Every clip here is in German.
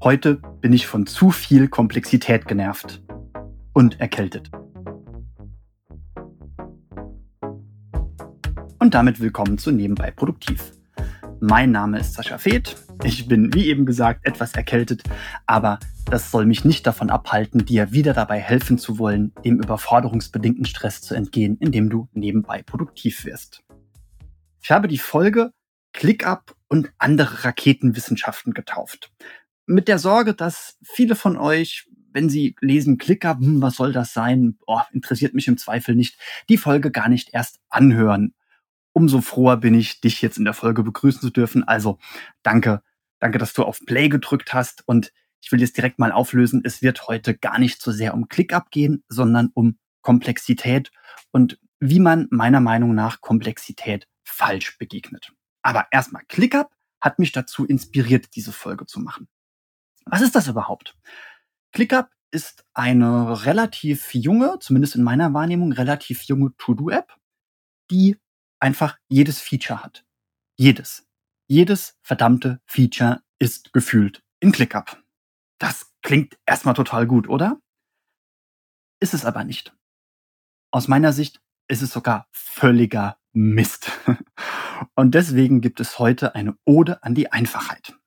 Heute bin ich von zu viel Komplexität genervt und erkältet. Und damit willkommen zu Nebenbei Produktiv. Mein Name ist Sascha Feth. Ich bin, wie eben gesagt, etwas erkältet, aber das soll mich nicht davon abhalten, dir wieder dabei helfen zu wollen, dem überforderungsbedingten Stress zu entgehen, indem du nebenbei produktiv wirst. Ich habe die Folge ClickUp und andere Raketenwissenschaften getauft mit der Sorge, dass viele von euch, wenn sie lesen Klicker, hm, was soll das sein? Oh, interessiert mich im Zweifel nicht, die Folge gar nicht erst anhören. Umso froher bin ich, dich jetzt in der Folge begrüßen zu dürfen. Also danke, danke, dass du auf Play gedrückt hast und ich will jetzt direkt mal auflösen. Es wird heute gar nicht so sehr um ClickUp gehen, sondern um Komplexität und wie man meiner Meinung nach Komplexität falsch begegnet. Aber erstmal ClickUp hat mich dazu inspiriert, diese Folge zu machen. Was ist das überhaupt? ClickUp ist eine relativ junge, zumindest in meiner Wahrnehmung, relativ junge To-Do-App, die einfach jedes Feature hat. Jedes. Jedes verdammte Feature ist gefühlt in ClickUp. Das klingt erstmal total gut, oder? Ist es aber nicht. Aus meiner Sicht ist es sogar völliger Mist. Und deswegen gibt es heute eine Ode an die Einfachheit.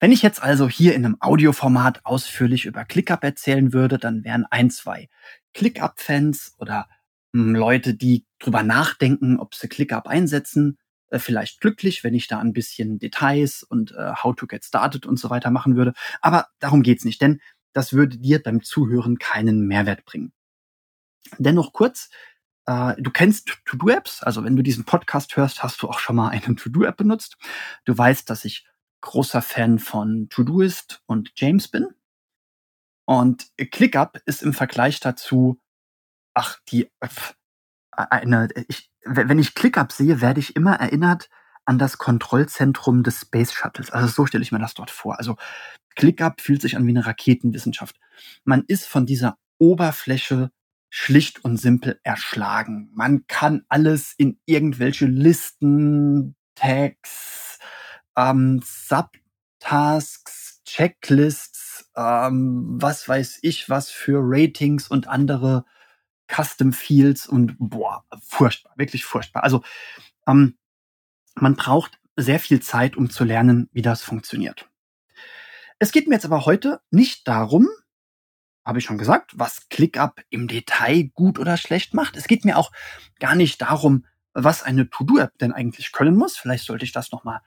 Wenn ich jetzt also hier in einem Audioformat ausführlich über ClickUp erzählen würde, dann wären ein, zwei ClickUp-Fans oder hm, Leute, die drüber nachdenken, ob sie ClickUp einsetzen, äh, vielleicht glücklich, wenn ich da ein bisschen Details und äh, How to get started und so weiter machen würde. Aber darum geht's nicht, denn das würde dir beim Zuhören keinen Mehrwert bringen. Dennoch kurz, äh, du kennst To-Do-Apps, also wenn du diesen Podcast hörst, hast du auch schon mal eine To-Do-App benutzt. Du weißt, dass ich großer Fan von Todoist und James bin. Und ClickUp ist im Vergleich dazu, ach, die, eine, ich, wenn ich ClickUp sehe, werde ich immer erinnert an das Kontrollzentrum des Space Shuttles. Also so stelle ich mir das dort vor. Also ClickUp fühlt sich an wie eine Raketenwissenschaft. Man ist von dieser Oberfläche schlicht und simpel erschlagen. Man kann alles in irgendwelche Listen, Tags, ähm, Subtasks, Checklists, ähm, was weiß ich, was für Ratings und andere Custom Fields und boah, furchtbar, wirklich furchtbar. Also ähm, man braucht sehr viel Zeit, um zu lernen, wie das funktioniert. Es geht mir jetzt aber heute nicht darum, habe ich schon gesagt, was ClickUp im Detail gut oder schlecht macht. Es geht mir auch gar nicht darum, was eine To-Do-App denn eigentlich können muss. Vielleicht sollte ich das nochmal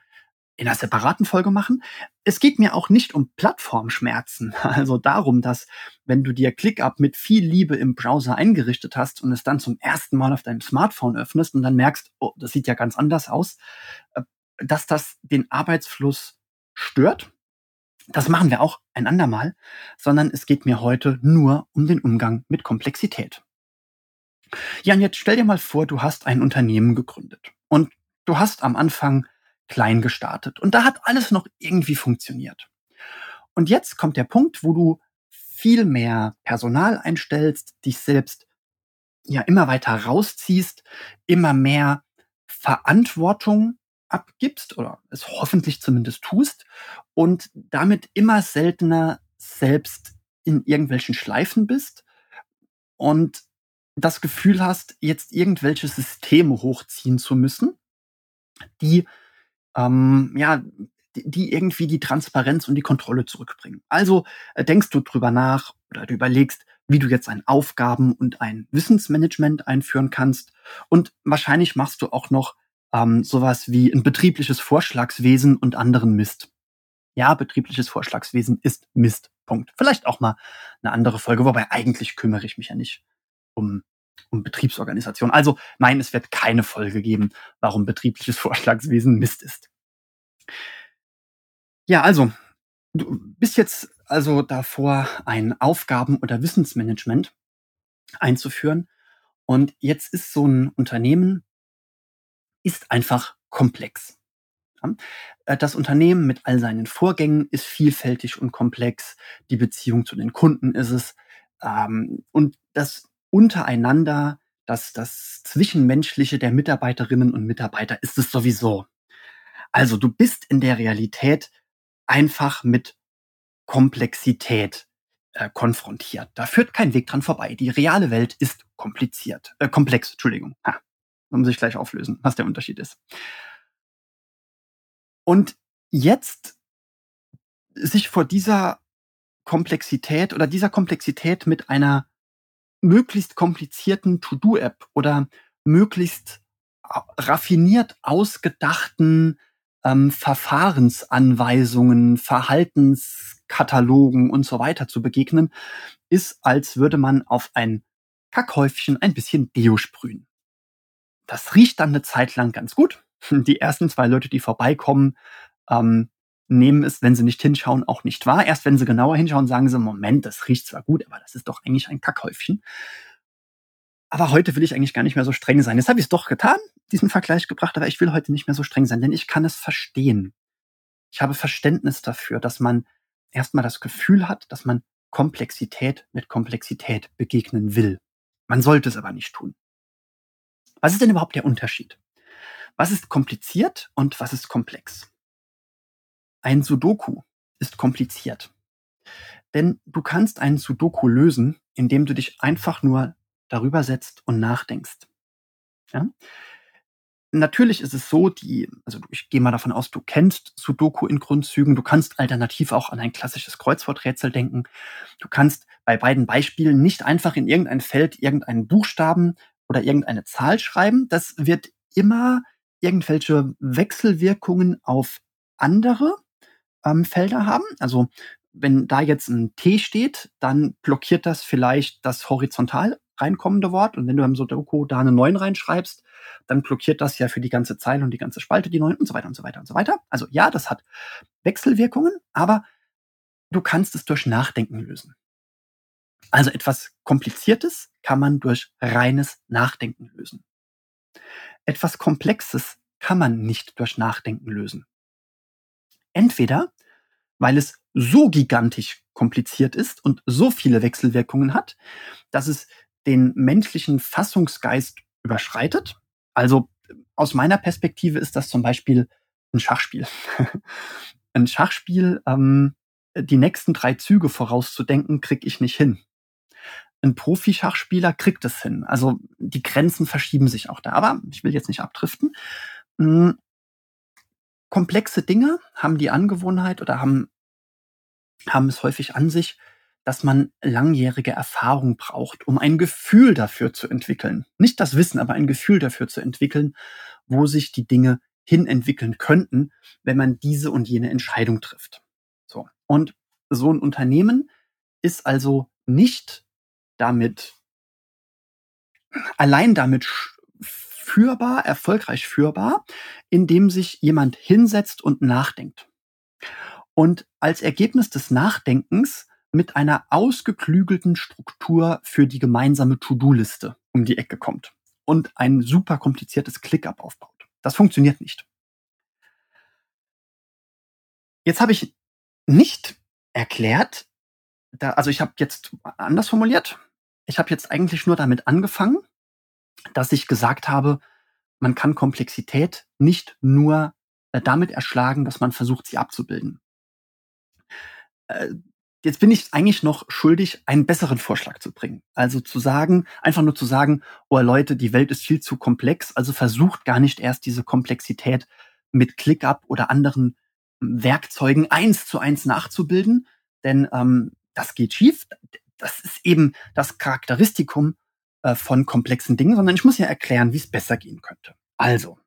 in einer separaten Folge machen. Es geht mir auch nicht um Plattformschmerzen, also darum, dass wenn du dir ClickUp mit viel Liebe im Browser eingerichtet hast und es dann zum ersten Mal auf deinem Smartphone öffnest und dann merkst, oh, das sieht ja ganz anders aus, äh, dass das den Arbeitsfluss stört. Das machen wir auch ein andermal, sondern es geht mir heute nur um den Umgang mit Komplexität. Ja, und jetzt stell dir mal vor, du hast ein Unternehmen gegründet und du hast am Anfang klein gestartet. Und da hat alles noch irgendwie funktioniert. Und jetzt kommt der Punkt, wo du viel mehr Personal einstellst, dich selbst ja immer weiter rausziehst, immer mehr Verantwortung abgibst oder es hoffentlich zumindest tust und damit immer seltener selbst in irgendwelchen Schleifen bist und das Gefühl hast, jetzt irgendwelche Systeme hochziehen zu müssen, die ähm, ja, die irgendwie die Transparenz und die Kontrolle zurückbringen. Also äh, denkst du drüber nach oder du überlegst, wie du jetzt ein Aufgaben- und ein Wissensmanagement einführen kannst. Und wahrscheinlich machst du auch noch ähm, sowas wie ein betriebliches Vorschlagswesen und anderen Mist. Ja, betriebliches Vorschlagswesen ist Mist. Punkt. Vielleicht auch mal eine andere Folge, wobei eigentlich kümmere ich mich ja nicht um um Betriebsorganisation. Also nein, es wird keine Folge geben, warum betriebliches Vorschlagswesen Mist ist. Ja, also, du bist jetzt also davor, ein Aufgaben- oder Wissensmanagement einzuführen. Und jetzt ist so ein Unternehmen, ist einfach komplex. Äh, das Unternehmen mit all seinen Vorgängen ist vielfältig und komplex. Die Beziehung zu den Kunden ist es. Ähm, und das untereinander, das, das Zwischenmenschliche der Mitarbeiterinnen und Mitarbeiter ist es sowieso. Also du bist in der Realität einfach mit Komplexität äh, konfrontiert. Da führt kein Weg dran vorbei. Die reale Welt ist kompliziert, äh, komplex, Entschuldigung. Ha, muss ich gleich auflösen, was der Unterschied ist. Und jetzt sich vor dieser Komplexität oder dieser Komplexität mit einer möglichst komplizierten To-Do-App oder möglichst raffiniert ausgedachten ähm, Verfahrensanweisungen, Verhaltenskatalogen und so weiter zu begegnen, ist, als würde man auf ein Kackhäufchen ein bisschen Deo sprühen. Das riecht dann eine Zeit lang ganz gut. Die ersten zwei Leute, die vorbeikommen, ähm, nehmen es, wenn sie nicht hinschauen, auch nicht wahr. Erst wenn sie genauer hinschauen, sagen sie, Moment, das riecht zwar gut, aber das ist doch eigentlich ein Kackhäufchen. Aber heute will ich eigentlich gar nicht mehr so streng sein. Jetzt habe ich es doch getan, diesen Vergleich gebracht, aber ich will heute nicht mehr so streng sein, denn ich kann es verstehen. Ich habe Verständnis dafür, dass man erstmal das Gefühl hat, dass man Komplexität mit Komplexität begegnen will. Man sollte es aber nicht tun. Was ist denn überhaupt der Unterschied? Was ist kompliziert und was ist komplex? Ein Sudoku ist kompliziert. Denn du kannst einen Sudoku lösen, indem du dich einfach nur darüber setzt und nachdenkst. Ja? Natürlich ist es so, die, also ich gehe mal davon aus, du kennst Sudoku in Grundzügen. Du kannst alternativ auch an ein klassisches Kreuzworträtsel denken. Du kannst bei beiden Beispielen nicht einfach in irgendein Feld irgendeinen Buchstaben oder irgendeine Zahl schreiben. Das wird immer irgendwelche Wechselwirkungen auf andere ähm, Felder haben. Also wenn da jetzt ein T steht, dann blockiert das vielleicht das horizontal reinkommende Wort. Und wenn du im Sudoku da eine 9 reinschreibst, dann blockiert das ja für die ganze Zeile und die ganze Spalte die 9 und so weiter und so weiter und so weiter. Also ja, das hat Wechselwirkungen, aber du kannst es durch Nachdenken lösen. Also etwas Kompliziertes kann man durch reines Nachdenken lösen. Etwas Komplexes kann man nicht durch Nachdenken lösen. Entweder, weil es so gigantisch kompliziert ist und so viele Wechselwirkungen hat, dass es den menschlichen Fassungsgeist überschreitet. Also aus meiner Perspektive ist das zum Beispiel ein Schachspiel. ein Schachspiel, ähm, die nächsten drei Züge vorauszudenken, krieg ich nicht hin. Ein Profi-Schachspieler kriegt es hin. Also die Grenzen verschieben sich auch da. Aber ich will jetzt nicht abdriften. Hm, komplexe Dinge haben die Angewohnheit oder haben, haben es häufig an sich, dass man langjährige Erfahrung braucht, um ein Gefühl dafür zu entwickeln. Nicht das Wissen, aber ein Gefühl dafür zu entwickeln, wo sich die Dinge hin entwickeln könnten, wenn man diese und jene Entscheidung trifft. So. Und so ein Unternehmen ist also nicht damit, allein damit führbar, erfolgreich führbar, indem sich jemand hinsetzt und nachdenkt. Und als Ergebnis des Nachdenkens mit einer ausgeklügelten Struktur für die gemeinsame To-Do-Liste um die Ecke kommt und ein super kompliziertes ClickUp aufbaut. Das funktioniert nicht. Jetzt habe ich nicht erklärt, da, also ich habe jetzt anders formuliert, ich habe jetzt eigentlich nur damit angefangen, dass ich gesagt habe, man kann Komplexität nicht nur äh, damit erschlagen, dass man versucht, sie abzubilden. Jetzt bin ich eigentlich noch schuldig, einen besseren Vorschlag zu bringen. Also zu sagen, einfach nur zu sagen, oh Leute, die Welt ist viel zu komplex, also versucht gar nicht erst diese Komplexität mit ClickUp oder anderen Werkzeugen eins zu eins nachzubilden, denn ähm, das geht schief. Das ist eben das Charakteristikum äh, von komplexen Dingen, sondern ich muss ja erklären, wie es besser gehen könnte. Also,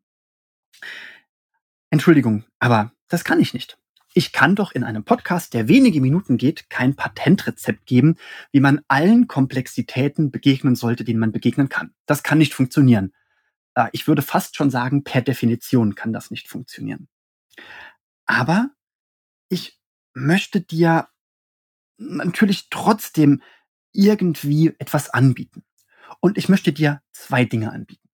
Entschuldigung, aber das kann ich nicht. Ich kann doch in einem Podcast, der wenige Minuten geht, kein Patentrezept geben, wie man allen Komplexitäten begegnen sollte, denen man begegnen kann. Das kann nicht funktionieren. Äh, ich würde fast schon sagen, per Definition kann das nicht funktionieren. Aber ich möchte dir natürlich trotzdem irgendwie etwas anbieten. Und ich möchte dir zwei Dinge anbieten.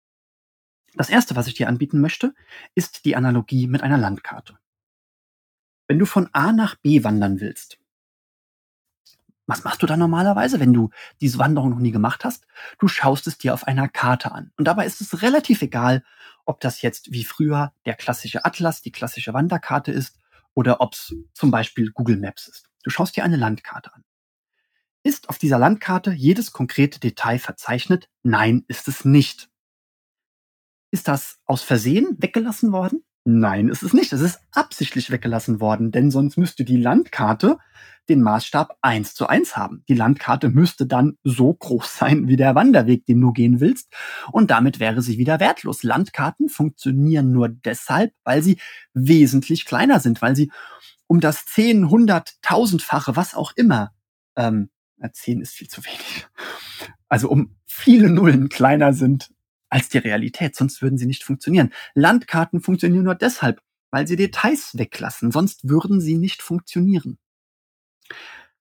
Das erste, was ich dir anbieten möchte, ist die Analogie mit einer Landkarte. Wenn du von A nach B wandern willst, was machst du da normalerweise, wenn du diese Wanderung noch nie gemacht hast? Du schaust es dir auf einer Karte an. Und dabei ist es relativ egal, ob das jetzt wie früher der klassische Atlas, die klassische Wanderkarte ist, oder ob es zum Beispiel Google Maps ist. Du schaust dir eine Landkarte an. Ist auf dieser Landkarte jedes konkrete Detail verzeichnet? Nein, ist es nicht. Ist das aus Versehen weggelassen worden? Nein, ist es nicht. Es ist absichtlich weggelassen worden, denn sonst müsste die Landkarte den Maßstab eins zu eins haben. Die Landkarte müsste dann so groß sein wie der Wanderweg, den du gehen willst, und damit wäre sie wieder wertlos. Landkarten funktionieren nur deshalb, weil sie wesentlich kleiner sind, weil sie um das zehn, hundert, tausendfache, was auch immer, ähm, zehn ist viel zu wenig, also um viele Nullen kleiner sind als die Realität, sonst würden sie nicht funktionieren. Landkarten funktionieren nur deshalb, weil sie Details weglassen, sonst würden sie nicht funktionieren.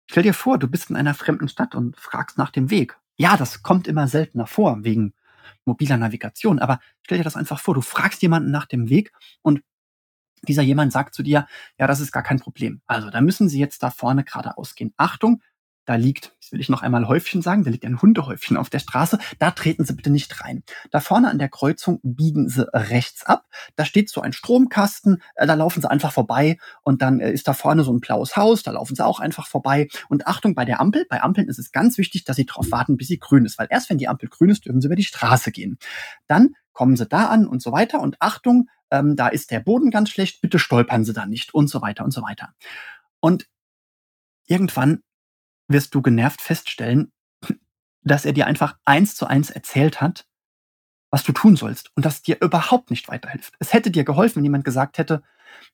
Stell dir vor, du bist in einer fremden Stadt und fragst nach dem Weg. Ja, das kommt immer seltener vor wegen mobiler Navigation, aber stell dir das einfach vor, du fragst jemanden nach dem Weg und dieser jemand sagt zu dir, ja, das ist gar kein Problem. Also, da müssen Sie jetzt da vorne geradeaus gehen. Achtung, da liegt, das will ich noch einmal Häufchen sagen, da liegt ein Hundehäufchen auf der Straße, da treten Sie bitte nicht rein. Da vorne an der Kreuzung biegen Sie rechts ab, da steht so ein Stromkasten, äh, da laufen Sie einfach vorbei und dann äh, ist da vorne so ein blaues Haus, da laufen Sie auch einfach vorbei. Und Achtung bei der Ampel, bei Ampeln ist es ganz wichtig, dass Sie darauf warten, bis sie grün ist, weil erst wenn die Ampel grün ist, dürfen Sie über die Straße gehen. Dann kommen Sie da an und so weiter und Achtung, ähm, da ist der Boden ganz schlecht, bitte stolpern Sie da nicht und so weiter und so weiter. Und irgendwann wirst du genervt feststellen, dass er dir einfach eins zu eins erzählt hat, was du tun sollst und das dir überhaupt nicht weiterhilft. Es hätte dir geholfen, wenn jemand gesagt hätte,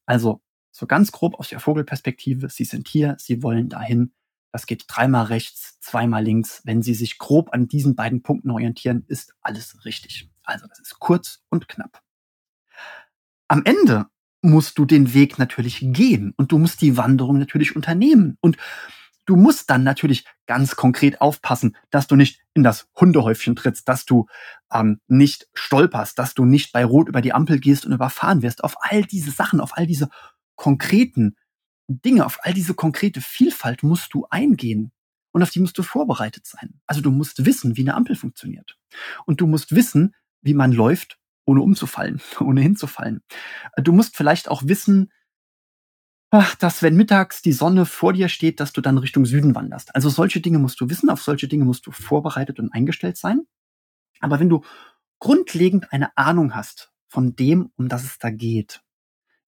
also so ganz grob aus der Vogelperspektive, Sie sind hier, Sie wollen dahin, das geht dreimal rechts, zweimal links. Wenn Sie sich grob an diesen beiden Punkten orientieren, ist alles richtig. Also das ist kurz und knapp. Am Ende musst du den Weg natürlich gehen und du musst die Wanderung natürlich unternehmen. Und Du musst dann natürlich ganz konkret aufpassen, dass du nicht in das Hundehäufchen trittst, dass du ähm, nicht stolperst, dass du nicht bei Rot über die Ampel gehst und überfahren wirst. Auf all diese Sachen, auf all diese konkreten Dinge, auf all diese konkrete Vielfalt musst du eingehen. Und auf die musst du vorbereitet sein. Also du musst wissen, wie eine Ampel funktioniert. Und du musst wissen, wie man läuft, ohne umzufallen, ohne hinzufallen. Du musst vielleicht auch wissen, ach, dass wenn mittags die Sonne vor dir steht, dass du dann Richtung Süden wanderst. Also solche Dinge musst du wissen, auf solche Dinge musst du vorbereitet und eingestellt sein. Aber wenn du grundlegend eine Ahnung hast von dem, um das es da geht,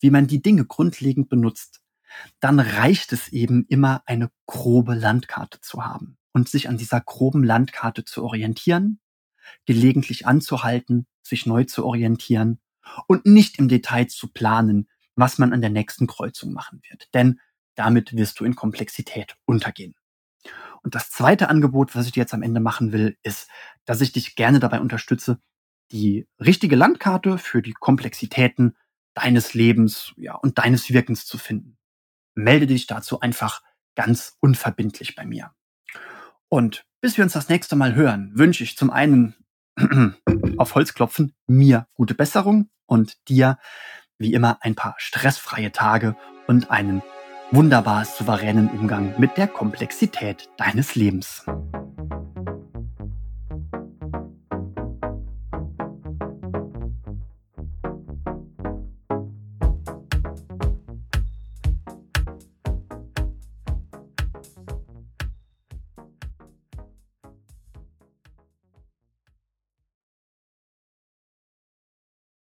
wie man die Dinge grundlegend benutzt, dann reicht es eben immer, eine grobe Landkarte zu haben und sich an dieser groben Landkarte zu orientieren, gelegentlich anzuhalten, sich neu zu orientieren und nicht im Detail zu planen, was man an der nächsten Kreuzung machen wird. Denn damit wirst du in Komplexität untergehen. Und das zweite Angebot, was ich dir jetzt am Ende machen will, ist, dass ich dich gerne dabei unterstütze, die richtige Landkarte für die Komplexitäten deines Lebens ja, und deines Wirkens zu finden. Melde dich dazu einfach ganz unverbindlich bei mir. Und bis wir uns das nächste Mal hören, wünsche ich zum einen auf Holz klopfen mir gute Besserung und dir wie immer ein paar stressfreie Tage und einen wunderbar souveränen Umgang mit der Komplexität deines Lebens.